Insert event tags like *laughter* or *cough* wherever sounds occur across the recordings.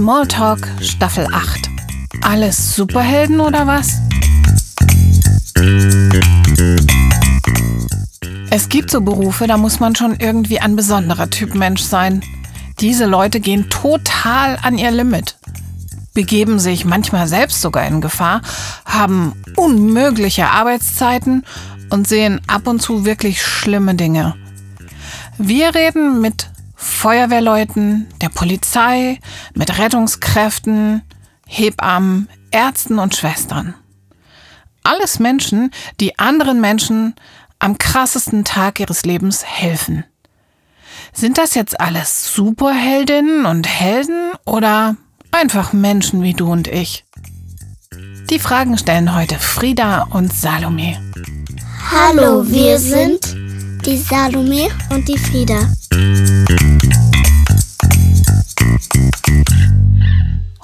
Smalltalk Staffel 8. Alles Superhelden oder was? Es gibt so Berufe, da muss man schon irgendwie ein besonderer Typ Mensch sein. Diese Leute gehen total an ihr Limit, begeben sich manchmal selbst sogar in Gefahr, haben unmögliche Arbeitszeiten und sehen ab und zu wirklich schlimme Dinge. Wir reden mit Feuerwehrleuten, der Polizei, mit Rettungskräften, Hebammen, Ärzten und Schwestern. Alles Menschen, die anderen Menschen am krassesten Tag ihres Lebens helfen. Sind das jetzt alles Superheldinnen und Helden oder einfach Menschen wie du und ich? Die Fragen stellen heute Frieda und Salome. Hallo, wir sind die Salome und die Frieda.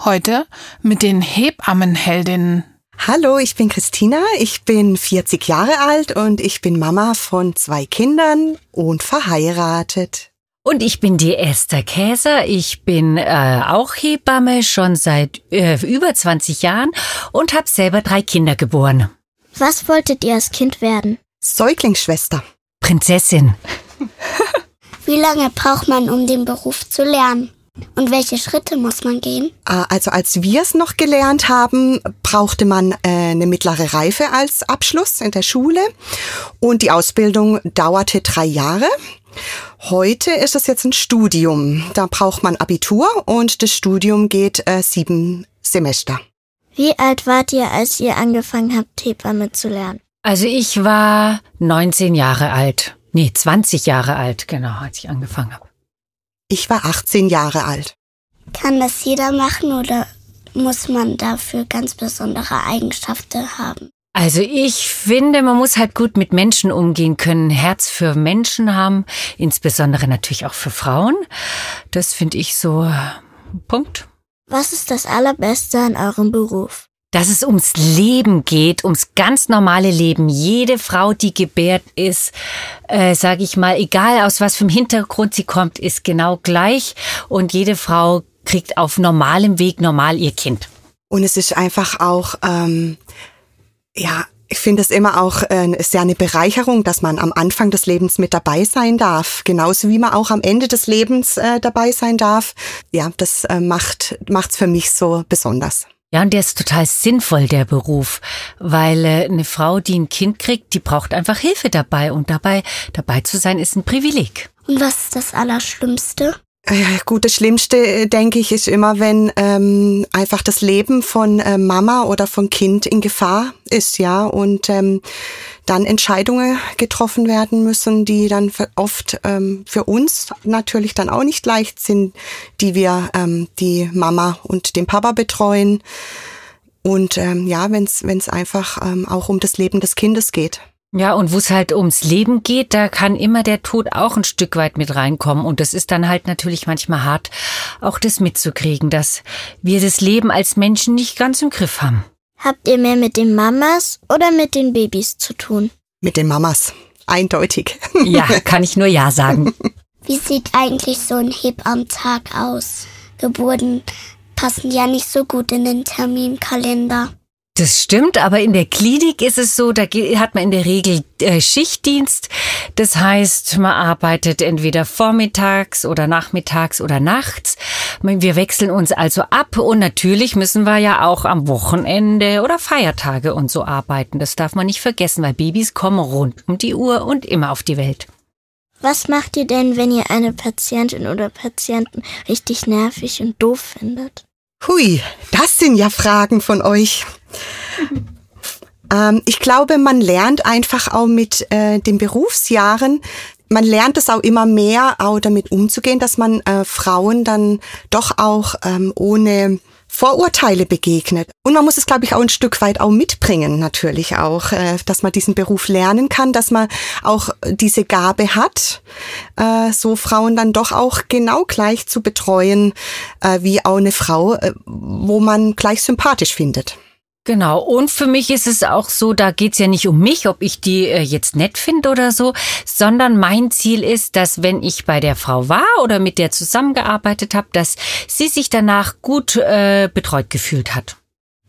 Heute mit den Hebammenheldinnen. Hallo, ich bin Christina, ich bin 40 Jahre alt und ich bin Mama von zwei Kindern und verheiratet. Und ich bin die Esther Käser. Ich bin äh, auch Hebamme schon seit äh, über 20 Jahren und habe selber drei Kinder geboren. Was wolltet ihr als Kind werden? Säuglingsschwester. Prinzessin. Wie lange braucht man, um den Beruf zu lernen? Und welche Schritte muss man gehen? Ah, Also als wir es noch gelernt haben, brauchte man äh, eine mittlere Reife als Abschluss in der Schule und die Ausbildung dauerte drei Jahre. Heute ist es jetzt ein Studium. Da braucht man Abitur und das Studium geht äh, sieben Semester. Wie alt wart ihr, als ihr angefangen habt, Hebamme zu lernen? Also ich war 19 Jahre alt. Nee, 20 Jahre alt, genau, als ich angefangen habe. Ich war 18 Jahre alt. Kann das jeder machen oder muss man dafür ganz besondere Eigenschaften haben? Also ich finde, man muss halt gut mit Menschen umgehen können, Herz für Menschen haben, insbesondere natürlich auch für Frauen. Das finde ich so Punkt. Was ist das Allerbeste an eurem Beruf? Dass es ums Leben geht, ums ganz normale Leben. Jede Frau, die gebärt ist, äh, sage ich mal, egal aus was für einem Hintergrund sie kommt, ist genau gleich und jede Frau kriegt auf normalem Weg normal ihr Kind. Und es ist einfach auch, ähm, ja, ich finde es immer auch äh, ja eine Bereicherung, dass man am Anfang des Lebens mit dabei sein darf, genauso wie man auch am Ende des Lebens äh, dabei sein darf. Ja, das äh, macht macht's für mich so besonders. Ja, und der ist total sinnvoll, der Beruf, weil äh, eine Frau, die ein Kind kriegt, die braucht einfach Hilfe dabei und dabei dabei zu sein ist ein Privileg. Und was ist das Allerschlimmste? Gut, das Schlimmste, äh, denke ich, ist immer, wenn ähm, einfach das Leben von äh, Mama oder von Kind in Gefahr ist, ja, und ähm, dann Entscheidungen getroffen werden müssen, die dann oft ähm, für uns natürlich dann auch nicht leicht sind, die wir ähm, die Mama und den Papa betreuen. Und ähm, ja, wenn es einfach ähm, auch um das Leben des Kindes geht. Ja, und wo es halt ums Leben geht, da kann immer der Tod auch ein Stück weit mit reinkommen. Und das ist dann halt natürlich manchmal hart, auch das mitzukriegen, dass wir das Leben als Menschen nicht ganz im Griff haben. Habt ihr mehr mit den Mamas oder mit den Babys zu tun? Mit den Mamas. Eindeutig. *laughs* Ja, kann ich nur Ja sagen. Wie sieht eigentlich so ein Hebammentag aus? Geburten passen ja nicht so gut in den Terminkalender. Das stimmt, aber in der Klinik ist es so, da hat man in der Regel äh, Schichtdienst. Das heißt, man arbeitet entweder vormittags oder nachmittags oder nachts. Wir wechseln uns also ab und natürlich müssen wir ja auch am Wochenende oder Feiertage und so arbeiten. Das darf man nicht vergessen, weil Babys kommen rund um die Uhr und immer auf die Welt. Was macht ihr denn, wenn ihr eine Patientin oder Patienten richtig nervig und doof findet? Hui, das sind ja Fragen von euch. ähm, ich glaube, man lernt einfach auch mit äh, den Berufsjahren, man lernt es auch immer mehr, auch damit umzugehen, dass man äh, Frauen dann doch auch ähm, ohne Vorurteile begegnet. Und man muss es, glaube ich, auch ein Stück weit auch mitbringen, natürlich auch, äh, dass man diesen Beruf lernen kann, dass man auch diese Gabe hat, äh, so Frauen dann doch auch genau gleich zu betreuen, äh, wie auch eine Frau, wo man gleich sympathisch findet. Genau, und für mich ist es auch so, da geht's ja nicht um mich, ob ich die äh, jetzt nett finde oder so, sondern mein Ziel ist, dass wenn ich bei der Frau war oder mit der zusammengearbeitet habe, dass sie sich danach gut äh, betreut gefühlt hat.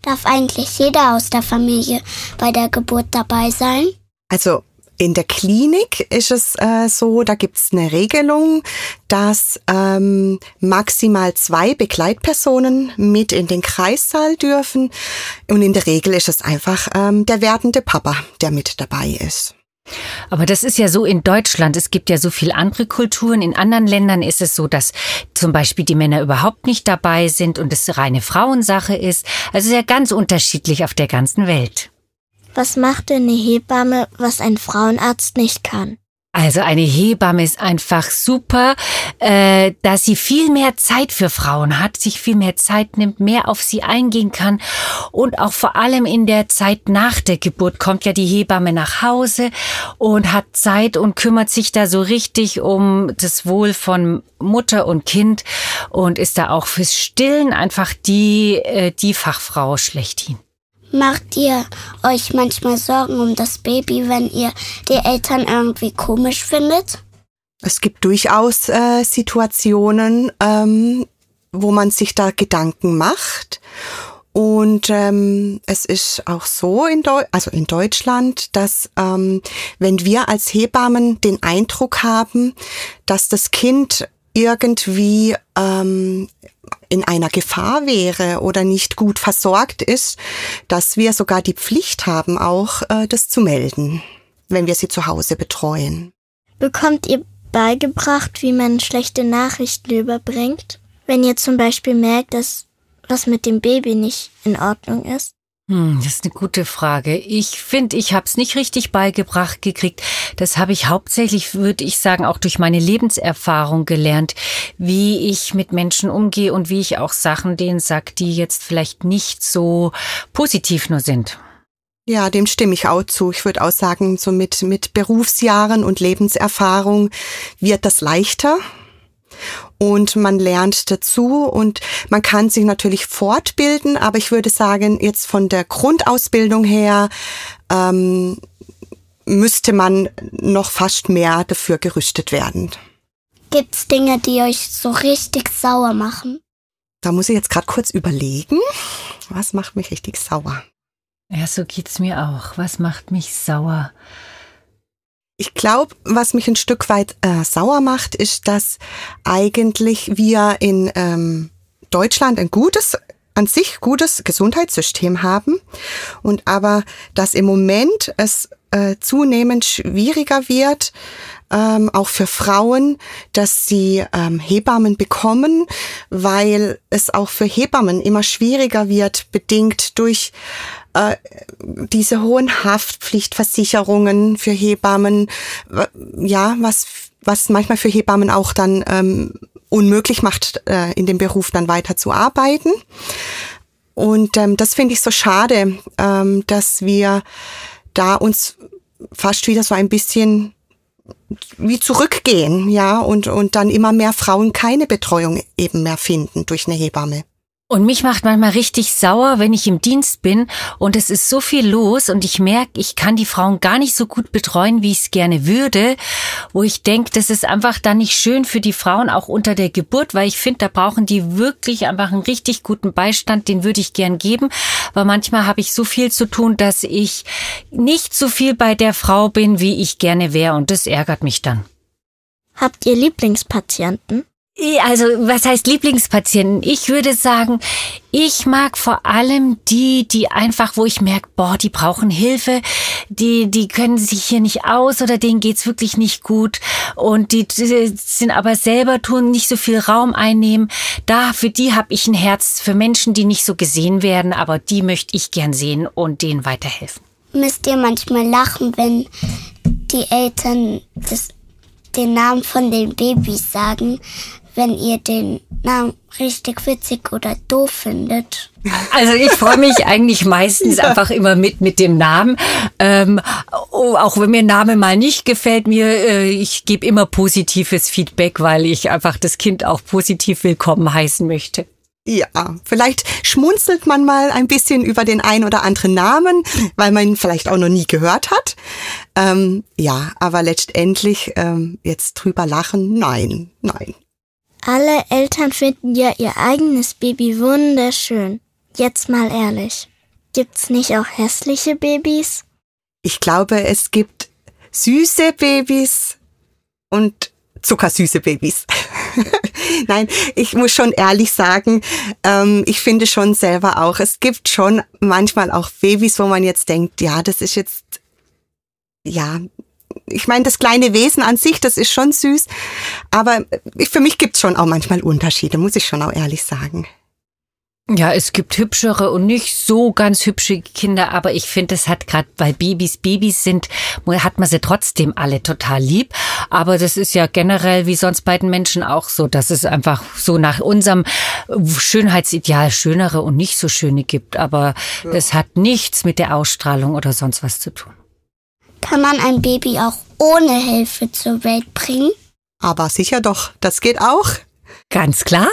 Darf eigentlich jeder aus der Familie bei der Geburt dabei sein? Also in der Klinik ist es äh, so, da gibt's eine Regelung, dass ähm, maximal zwei Begleitpersonen mit in den Kreissaal dürfen. Und in der Regel ist es einfach ähm, der werdende Papa, der mit dabei ist. Aber das ist ja so in Deutschland. Es gibt ja so viel andere Kulturen. In anderen Ländern ist es so, dass zum Beispiel die Männer überhaupt nicht dabei sind und es reine Frauensache ist. Also sehr ganz unterschiedlich auf der ganzen Welt. Was macht denn eine Hebamme, was ein Frauenarzt nicht kann? Also eine Hebamme ist einfach super, äh, dass sie viel mehr Zeit für Frauen hat, sich viel mehr Zeit nimmt, mehr auf sie eingehen kann und auch vor allem in der Zeit nach der Geburt kommt ja die Hebamme nach Hause und hat Zeit und kümmert sich da so richtig um das Wohl von Mutter und Kind und ist da auch fürs Stillen einfach die äh, die Fachfrau schlechthin. Macht ihr euch manchmal Sorgen um das Baby, wenn ihr die Eltern irgendwie komisch findet? Es gibt durchaus äh, Situationen, ähm, wo man sich da Gedanken macht. Und ähm, es ist auch so in, Deu also in Deutschland, dass ähm, wenn wir als Hebammen den Eindruck haben, dass das Kind irgendwie ähm, in einer Gefahr wäre oder nicht gut versorgt ist, dass wir sogar die Pflicht haben, auch äh, das zu melden, wenn wir sie zu Hause betreuen. Bekommt ihr beigebracht, wie man schlechte Nachrichten überbringt? Wenn ihr zum Beispiel merkt, dass was mit dem Baby nicht in Ordnung ist? Hm, das ist eine gute Frage. Ich finde, ich habe es nicht richtig beigebracht gekriegt. Das habe ich hauptsächlich, würde ich sagen, auch durch meine Lebenserfahrung gelernt, wie ich mit Menschen umgehe und wie ich auch Sachen denen sag, die jetzt vielleicht nicht so positiv nur sind. Ja, dem stimme ich auch zu. Ich würde auch sagen, so mit, mit Berufsjahren und Lebenserfahrung wird das leichter und man lernt dazu und man kann sich natürlich fortbilden, aber ich würde sagen, jetzt von der Grundausbildung her ähm, müsste man noch fast mehr dafür gerüstet werden. Gibt's Dinge, die euch so richtig sauer machen? Da muss ich jetzt gerade kurz überlegen. Was macht mich richtig sauer? Ja, so geht's mir auch. Was macht mich sauer? Ich glaube, was mich ein Stück weit äh, sauer macht, ist, dass eigentlich wir in ähm, Deutschland ein gutes, an sich gutes Gesundheitssystem haben und aber, dass im Moment es äh, zunehmend schwieriger wird, ähm, auch für Frauen, dass sie ähm, Hebammen bekommen, weil es auch für Hebammen immer schwieriger wird, bedingt durch äh, diese hohen Haftpflichtversicherungen für Hebammen, ja, was, was manchmal für Hebammen auch dann ähm, unmöglich macht, äh, in dem Beruf dann weiter zu arbeiten. Und ähm, das finde ich so schade, ähm, dass wir da uns fast wieder so ein bisschen wie zurückgehen, ja, und, und dann immer mehr Frauen keine Betreuung eben mehr finden durch eine Hebamme. Und mich macht manchmal richtig sauer, wenn ich im Dienst bin und es ist so viel los und ich merke, ich kann die Frauen gar nicht so gut betreuen, wie ich es gerne würde, wo ich denke, das ist einfach dann nicht schön für die Frauen auch unter der Geburt, weil ich finde, da brauchen die wirklich einfach einen richtig guten Beistand, den würde ich gern geben, weil manchmal habe ich so viel zu tun, dass ich nicht so viel bei der Frau bin, wie ich gerne wäre und das ärgert mich dann. Habt ihr Lieblingspatienten? Also, was heißt Lieblingspatienten? Ich würde sagen, ich mag vor allem die, die einfach, wo ich merke, boah, die brauchen Hilfe, die, die können sich hier nicht aus oder denen geht's wirklich nicht gut und die, die sind aber selber tun, nicht so viel Raum einnehmen. Da, für die habe ich ein Herz, für Menschen, die nicht so gesehen werden, aber die möchte ich gern sehen und denen weiterhelfen. Müsst ihr manchmal lachen, wenn die Eltern das, den Namen von den Babys sagen, wenn ihr den Namen richtig witzig oder doof findet. Also ich freue mich eigentlich meistens ja. einfach immer mit mit dem Namen. Ähm, oh, auch wenn mir Name mal nicht gefällt, mir äh, ich gebe immer positives Feedback, weil ich einfach das Kind auch positiv willkommen heißen möchte. Ja, vielleicht schmunzelt man mal ein bisschen über den ein oder anderen Namen, weil man ihn vielleicht auch noch nie gehört hat. Ähm, ja, aber letztendlich ähm, jetzt drüber lachen, nein, nein. Alle Eltern finden ja ihr eigenes Baby wunderschön. Jetzt mal ehrlich. Gibt's nicht auch hässliche Babys? Ich glaube, es gibt süße Babys und zuckersüße Babys. *laughs* Nein, ich muss schon ehrlich sagen, ähm, ich finde schon selber auch, es gibt schon manchmal auch Babys, wo man jetzt denkt, ja, das ist jetzt, ja, ich meine, das kleine Wesen an sich, das ist schon süß, aber für mich gibt's schon auch manchmal Unterschiede, muss ich schon auch ehrlich sagen. Ja, es gibt hübschere und nicht so ganz hübsche Kinder, aber ich finde, es hat gerade, weil Babys Babys sind, hat man sie trotzdem alle total lieb. Aber das ist ja generell wie sonst bei den Menschen auch so, dass es einfach so nach unserem Schönheitsideal schönere und nicht so schöne gibt. Aber ja. das hat nichts mit der Ausstrahlung oder sonst was zu tun. Kann man ein Baby auch ohne Hilfe zur Welt bringen? Aber sicher doch, das geht auch. Ganz klar.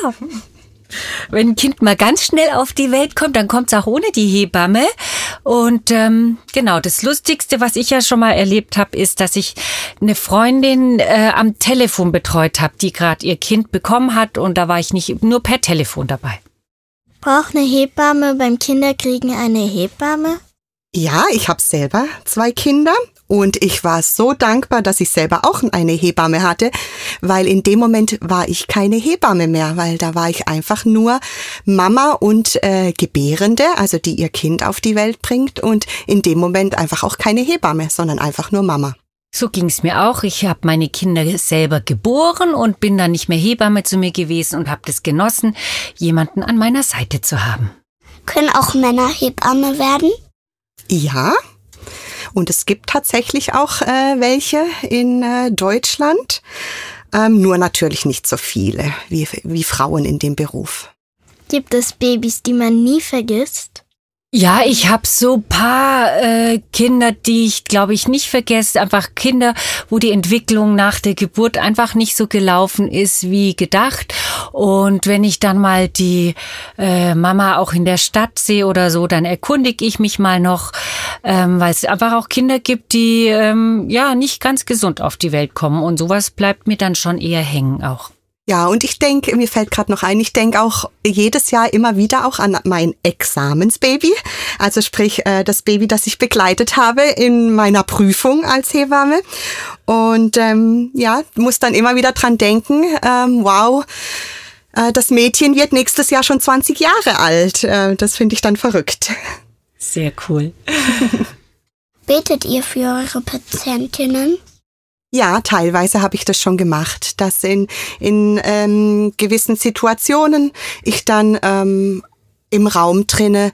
Wenn ein Kind mal ganz schnell auf die Welt kommt, dann kommt es auch ohne die Hebamme. Und ähm, genau, das Lustigste, was ich ja schon mal erlebt habe, ist, dass ich eine Freundin äh, am Telefon betreut habe, die gerade ihr Kind bekommen hat und da war ich nicht nur per Telefon dabei. Braucht eine Hebamme beim Kinderkriegen eine Hebamme? Ja, ich habe selber zwei Kinder und ich war so dankbar, dass ich selber auch eine Hebamme hatte, weil in dem Moment war ich keine Hebamme mehr, weil da war ich einfach nur Mama und äh, Gebärende, also die ihr Kind auf die Welt bringt und in dem Moment einfach auch keine Hebamme, sondern einfach nur Mama. So ging's mir auch. Ich habe meine Kinder selber geboren und bin dann nicht mehr Hebamme zu mir gewesen und habe das genossen, jemanden an meiner Seite zu haben. Können auch Männer Hebamme werden? Ja, und es gibt tatsächlich auch äh, welche in äh, Deutschland, ähm, nur natürlich nicht so viele wie, wie Frauen in dem Beruf. Gibt es Babys, die man nie vergisst? Ja, ich habe so paar äh, Kinder, die ich glaube ich nicht vergesse. Einfach Kinder, wo die Entwicklung nach der Geburt einfach nicht so gelaufen ist wie gedacht. Und wenn ich dann mal die äh, Mama auch in der Stadt sehe oder so, dann erkundige ich mich mal noch, ähm, weil es einfach auch Kinder gibt, die ähm, ja nicht ganz gesund auf die Welt kommen. Und sowas bleibt mir dann schon eher hängen auch. Ja, und ich denke, mir fällt gerade noch ein, ich denke auch jedes Jahr immer wieder auch an mein Examensbaby. Also sprich äh, das Baby, das ich begleitet habe in meiner Prüfung als Hebamme. Und ähm, ja, muss dann immer wieder dran denken, ähm, wow, äh, das Mädchen wird nächstes Jahr schon 20 Jahre alt. Äh, das finde ich dann verrückt. Sehr cool. *laughs* Betet ihr für eure Patientinnen? Ja, teilweise habe ich das schon gemacht, dass in, in ähm, gewissen Situationen ich dann ähm, im Raum drinne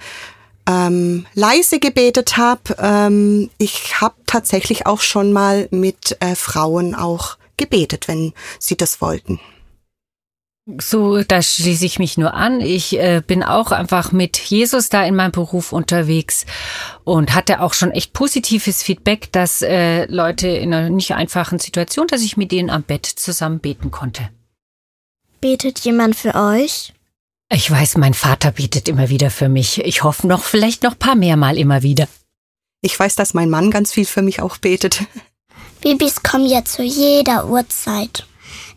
ähm, leise gebetet habe. Ähm, ich habe tatsächlich auch schon mal mit äh, Frauen auch gebetet, wenn sie das wollten. So, da schließe ich mich nur an. Ich äh, bin auch einfach mit Jesus da in meinem Beruf unterwegs und hatte auch schon echt positives Feedback, dass äh, Leute in einer nicht einfachen Situation, dass ich mit denen am Bett zusammen beten konnte. Betet jemand für euch? Ich weiß, mein Vater betet immer wieder für mich. Ich hoffe noch, vielleicht noch paar mehr Mal immer wieder. Ich weiß, dass mein Mann ganz viel für mich auch betet. *laughs* Babys kommen ja zu jeder Uhrzeit.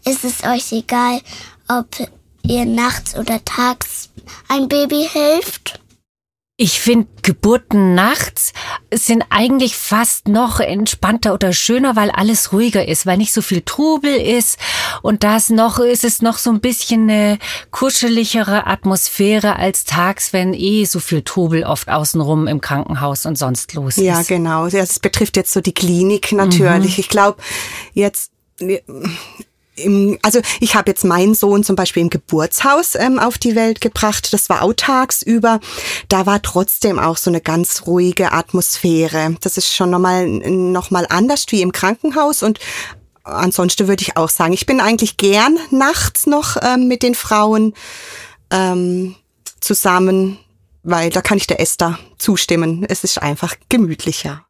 Ist es euch egal, ob ihr nachts oder tags ein Baby hilft? Ich finde, Geburten nachts sind eigentlich fast noch entspannter oder schöner, weil alles ruhiger ist, weil nicht so viel Trubel ist und das noch ist es noch so ein bisschen eine kuscheligere Atmosphäre als tags, wenn eh so viel Trubel oft außenrum im Krankenhaus und sonst los ist. Ja, genau. Das betrifft jetzt so die Klinik natürlich. Mhm. Ich glaube, jetzt im, also ich habe jetzt meinen Sohn zum Beispiel im Geburtshaus ähm, auf die Welt gebracht. Das war auch tagsüber. Da war trotzdem auch so eine ganz ruhige Atmosphäre. Das ist schon nochmal noch mal anders wie im Krankenhaus und ansonsten würde ich auch sagen, ich bin eigentlich gern nachts noch ähm, mit den Frauen ähm, zusammen, weil da kann ich der Esther zustimmen. Es ist einfach gemütlicher.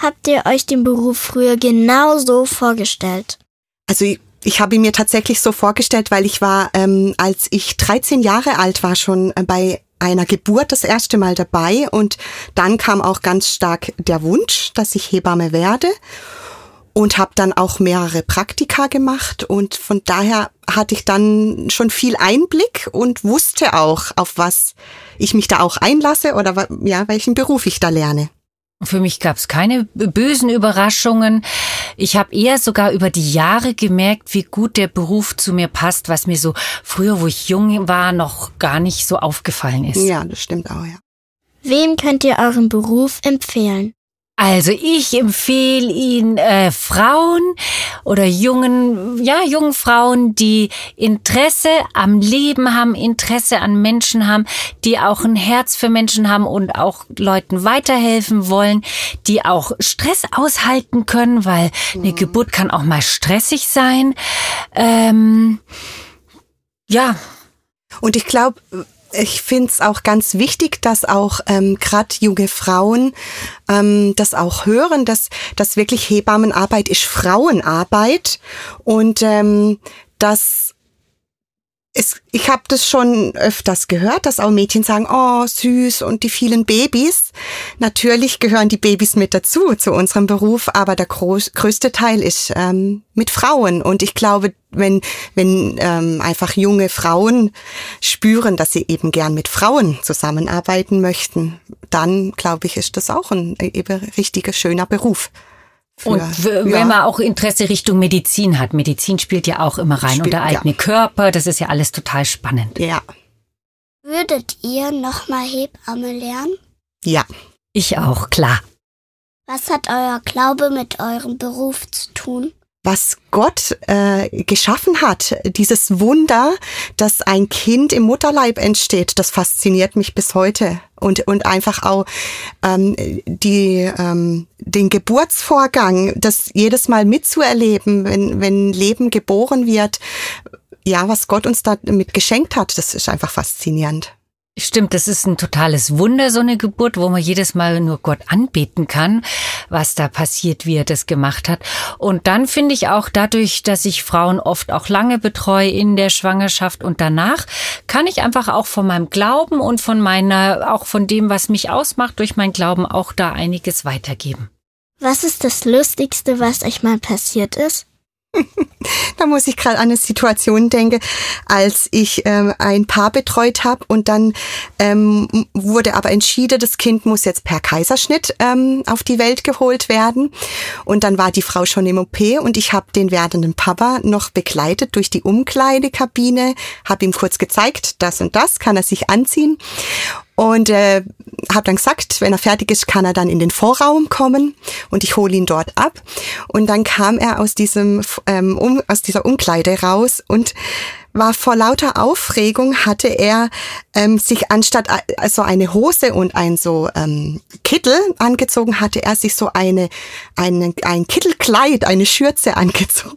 Habt ihr euch den Beruf früher genau so vorgestellt? Also ich habe ihn mir tatsächlich so vorgestellt, weil ich war, ähm, als ich 13 Jahre alt war, schon äh, bei einer Geburt das erste Mal dabei. Und dann kam auch ganz stark der Wunsch, dass ich Hebamme werde. Und habe dann auch mehrere Praktika gemacht. Und von daher hatte ich dann schon viel Einblick und wusste auch, auf was ich mich da auch einlasse oder ja, welchen Beruf ich da lerne. Für mich gab es keine bösen Überraschungen. Ich habe eher sogar über die Jahre gemerkt, wie gut der Beruf zu mir passt, was mir so früher, wo ich jung war, noch gar nicht so aufgefallen ist. Ja, das stimmt auch, ja. Wem könnt ihr euren Beruf empfehlen? Also ich empfehle ihn äh, Frauen oder jungen, ja, jungen Frauen, die Interesse am Leben haben, Interesse an Menschen haben, die auch ein Herz für Menschen haben und auch Leuten weiterhelfen wollen, die auch Stress aushalten können, weil eine mhm. Geburt kann auch mal stressig sein. Ähm, ja. Und ich glaube, ich finde es auch ganz wichtig, dass auch ähm, gerade junge Frauen ähm, das auch hören, dass, dass wirklich Hebammenarbeit ist Frauenarbeit. Und ähm, dass es, ich habe das schon öfters gehört, dass auch Mädchen sagen, oh süß und die vielen Babys. Natürlich gehören die Babys mit dazu zu unserem Beruf, aber der groß, größte Teil ist ähm, mit Frauen. Und ich glaube, wenn wenn ähm, einfach junge Frauen spüren, dass sie eben gern mit Frauen zusammenarbeiten möchten, dann glaube ich, ist das auch ein eben richtiger schöner Beruf. Und wenn ja. man auch Interesse Richtung Medizin hat, Medizin spielt ja auch immer rein, spielt, und der eigene ja. Körper, das ist ja alles total spannend. Ja. Würdet ihr nochmal Hebamme lernen? Ja. Ich auch, klar. Was hat euer Glaube mit eurem Beruf zu tun? Was Gott äh, geschaffen hat, dieses Wunder, dass ein Kind im Mutterleib entsteht, das fasziniert mich bis heute. Und, und einfach auch ähm, die, ähm, den Geburtsvorgang, das jedes Mal mitzuerleben, wenn, wenn Leben geboren wird, ja, was Gott uns damit geschenkt hat, das ist einfach faszinierend. Stimmt, das ist ein totales Wunder, so eine Geburt, wo man jedes Mal nur Gott anbeten kann, was da passiert, wie er das gemacht hat. Und dann finde ich auch dadurch, dass ich Frauen oft auch lange betreue in der Schwangerschaft und danach, kann ich einfach auch von meinem Glauben und von meiner, auch von dem, was mich ausmacht, durch mein Glauben auch da einiges weitergeben. Was ist das Lustigste, was euch mal passiert ist? *laughs* da muss ich gerade an eine Situation denken, als ich ähm, ein Paar betreut habe und dann ähm, wurde aber entschieden, das Kind muss jetzt per Kaiserschnitt ähm, auf die Welt geholt werden. Und dann war die Frau schon im OP und ich habe den werdenden Papa noch begleitet durch die Umkleidekabine, habe ihm kurz gezeigt, das und das kann er sich anziehen und äh, habe dann gesagt, wenn er fertig ist, kann er dann in den Vorraum kommen und ich hole ihn dort ab. Und dann kam er aus diesem ähm, um, aus dieser Umkleide raus und war vor lauter Aufregung, hatte er ähm, sich anstatt äh, so eine Hose und ein so ähm, Kittel angezogen, hatte er sich so eine, eine ein Kittelkleid, eine Schürze *laughs* angezogen.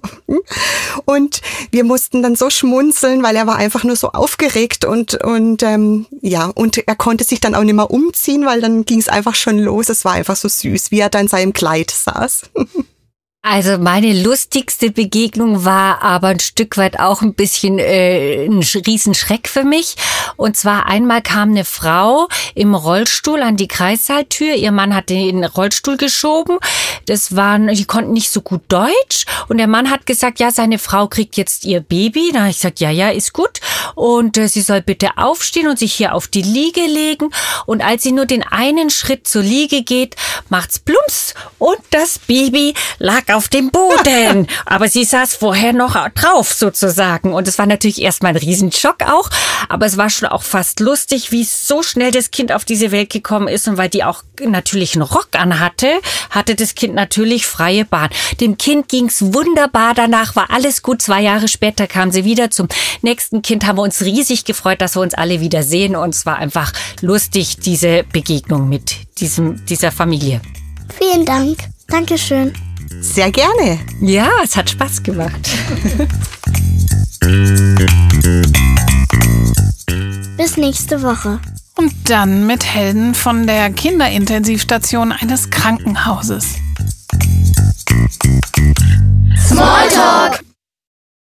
Und wir mussten dann so schmunzeln, weil er war einfach nur so aufgeregt und und ähm, ja und er konnte sich dann auch nicht mehr umziehen, weil dann ging es einfach schon los. Es war einfach so süß, wie er da in seinem Kleid saß. *laughs* Also meine lustigste Begegnung war aber ein Stück weit auch ein bisschen äh, ein Riesenschreck für mich. Und zwar einmal kam eine Frau im Rollstuhl an die Kreissaaltür. Ihr Mann hat den Rollstuhl geschoben. Das waren, die konnten nicht so gut Deutsch. Und der Mann hat gesagt, ja, seine Frau kriegt jetzt ihr Baby. Da habe ich gesagt, ja, ja, ist gut. Und äh, sie soll bitte aufstehen und sich hier auf die Liege legen. Und als sie nur den einen Schritt zur Liege geht, macht's plumps und das Baby lag auf dem Boden. *laughs* Aber sie saß vorher noch drauf sozusagen. Und es war natürlich erstmal ein Riesenschock auch. Aber es war schon auch fast lustig, wie so schnell das Kind auf diese Welt gekommen ist. Und weil die auch natürlich einen Rock anhatte, hatte das Kind natürlich freie Bahn. Dem Kind ging's wunderbar. Danach war alles gut. Zwei Jahre später kam sie wieder zum nächsten Kind. Haben wir uns riesig gefreut, dass wir uns alle wieder sehen. Und es war einfach lustig, diese Begegnung mit diesem, dieser Familie. Vielen Dank. Dankeschön. Sehr gerne. Ja, es hat Spaß gemacht. Bis nächste Woche. Und dann mit Helden von der Kinderintensivstation eines Krankenhauses. Smalltalk!